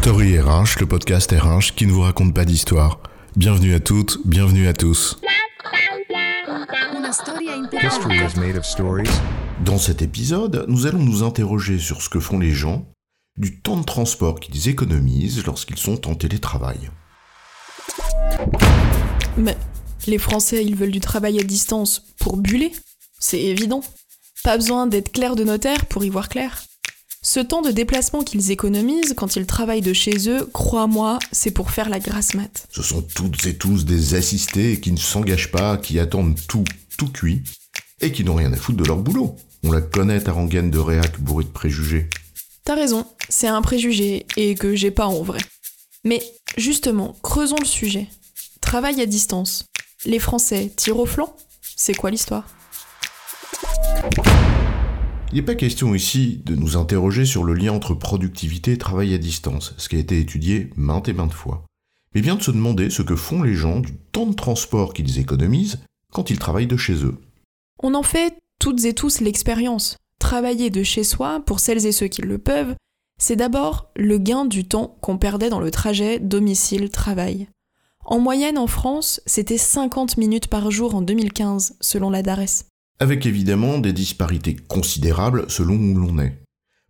Story RH, le podcast RH qui ne vous raconte pas d'histoire. Bienvenue à toutes, bienvenue à tous. Dans cet épisode, nous allons nous interroger sur ce que font les gens, du temps de transport qu'ils économisent lorsqu'ils sont en télétravail. Mais les Français, ils veulent du travail à distance pour buller C'est évident. Pas besoin d'être clair de notaire pour y voir clair. Ce temps de déplacement qu'ils économisent quand ils travaillent de chez eux, crois-moi, c'est pour faire la grasse mat. Ce sont toutes et tous des assistés qui ne s'engagent pas, qui attendent tout, tout cuit, et qui n'ont rien à foutre de leur boulot. On la connaît ta rengaine de réac bourrée de préjugés. T'as raison, c'est un préjugé, et que j'ai pas en vrai. Mais justement, creusons le sujet. Travail à distance. Les Français tirent au flanc? C'est quoi l'histoire? Il n'est pas question ici de nous interroger sur le lien entre productivité et travail à distance, ce qui a été étudié maintes et maintes fois, mais bien de se demander ce que font les gens du temps de transport qu'ils économisent quand ils travaillent de chez eux. On en fait toutes et tous l'expérience. Travailler de chez soi, pour celles et ceux qui le peuvent, c'est d'abord le gain du temps qu'on perdait dans le trajet domicile-travail. En moyenne en France, c'était 50 minutes par jour en 2015, selon la DARES. Avec évidemment des disparités considérables selon où l'on est.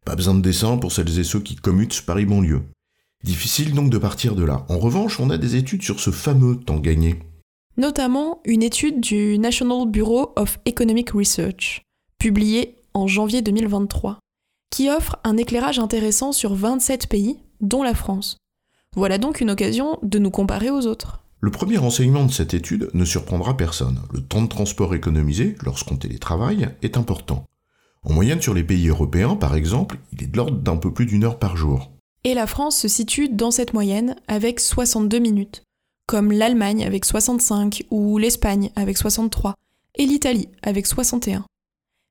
Pas besoin de dessin pour celles et ceux qui commutent Paris-Banlieue. Difficile donc de partir de là. En revanche, on a des études sur ce fameux temps gagné. Notamment une étude du National Bureau of Economic Research, publiée en janvier 2023, qui offre un éclairage intéressant sur 27 pays, dont la France. Voilà donc une occasion de nous comparer aux autres. Le premier enseignement de cette étude ne surprendra personne. Le temps de transport économisé, lorsqu'on télétravaille, est important. En moyenne sur les pays européens, par exemple, il est de l'ordre d'un peu plus d'une heure par jour. Et la France se situe dans cette moyenne avec 62 minutes, comme l'Allemagne avec 65 ou l'Espagne avec 63 et l'Italie avec 61.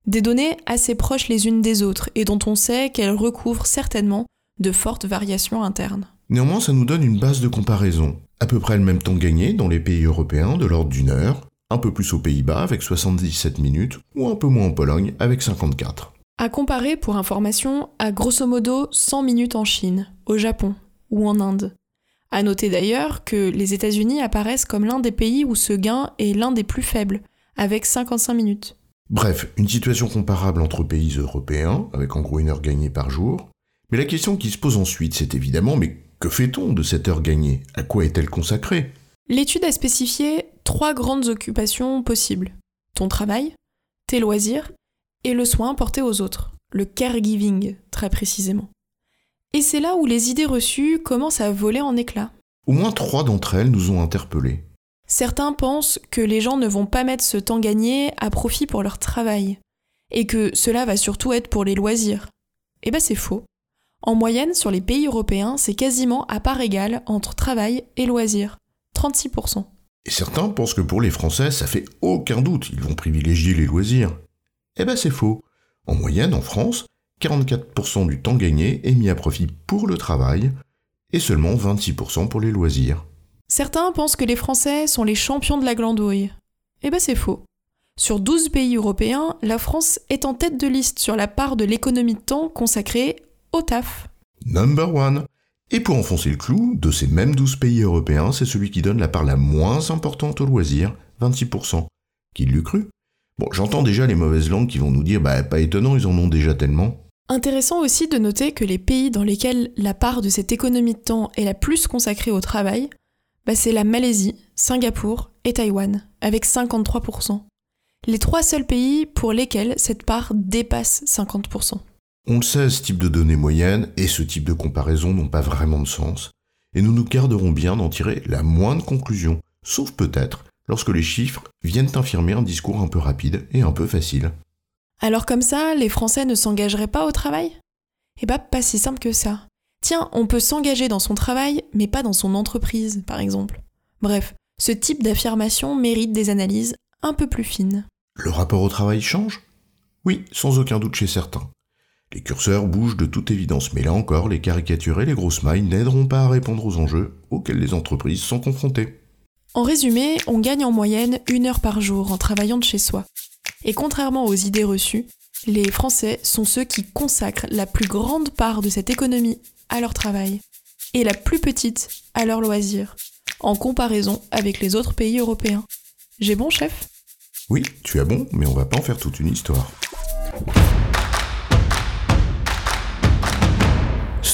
Des données assez proches les unes des autres et dont on sait qu'elles recouvrent certainement de fortes variations internes. Néanmoins, ça nous donne une base de comparaison. À peu près le même temps gagné dans les pays européens, de l'ordre d'une heure, un peu plus aux Pays-Bas avec 77 minutes, ou un peu moins en Pologne avec 54. À comparer, pour information, à grosso modo 100 minutes en Chine, au Japon ou en Inde. À noter d'ailleurs que les États-Unis apparaissent comme l'un des pays où ce gain est l'un des plus faibles, avec 55 minutes. Bref, une situation comparable entre pays européens, avec en gros une heure gagnée par jour. Mais la question qui se pose ensuite, c'est évidemment, mais que fait-on de cette heure gagnée? À quoi est-elle consacrée? L'étude a spécifié trois grandes occupations possibles. Ton travail, tes loisirs et le soin porté aux autres, le caregiving très précisément. Et c'est là où les idées reçues commencent à voler en éclats. Au moins trois d'entre elles nous ont interpellés. Certains pensent que les gens ne vont pas mettre ce temps gagné à profit pour leur travail, et que cela va surtout être pour les loisirs. Eh ben c'est faux. En moyenne, sur les pays européens, c'est quasiment à part égale entre travail et loisirs. 36%. Et certains pensent que pour les Français, ça fait aucun doute, ils vont privilégier les loisirs. Eh ben c'est faux. En moyenne, en France, 44% du temps gagné est mis à profit pour le travail et seulement 26% pour les loisirs. Certains pensent que les Français sont les champions de la glandouille. Eh ben c'est faux. Sur 12 pays européens, la France est en tête de liste sur la part de l'économie de temps consacrée au taf. Number one. Et pour enfoncer le clou, de ces mêmes 12 pays européens, c'est celui qui donne la part la moins importante aux loisirs, 26%. Qui l'eût cru? Bon, j'entends déjà les mauvaises langues qui vont nous dire, bah pas étonnant, ils en ont déjà tellement. Intéressant aussi de noter que les pays dans lesquels la part de cette économie de temps est la plus consacrée au travail, bah c'est la Malaisie, Singapour et Taïwan, avec 53%. Les trois seuls pays pour lesquels cette part dépasse 50%. On le sait, ce type de données moyennes et ce type de comparaison n'ont pas vraiment de sens, et nous nous garderons bien d'en tirer la moindre conclusion, sauf peut-être lorsque les chiffres viennent infirmer un discours un peu rapide et un peu facile. Alors comme ça, les Français ne s'engageraient pas au travail? Eh bah pas si simple que ça. Tiens, on peut s'engager dans son travail, mais pas dans son entreprise, par exemple. Bref, ce type d'affirmation mérite des analyses un peu plus fines. Le rapport au travail change? Oui, sans aucun doute chez certains. Les curseurs bougent de toute évidence, mais là encore, les caricatures et les grosses mailles n'aideront pas à répondre aux enjeux auxquels les entreprises sont confrontées. En résumé, on gagne en moyenne une heure par jour en travaillant de chez soi. Et contrairement aux idées reçues, les Français sont ceux qui consacrent la plus grande part de cette économie à leur travail. et la plus petite à leur loisir, en comparaison avec les autres pays européens. J'ai bon, chef? Oui, tu as bon, mais on va pas en faire toute une histoire.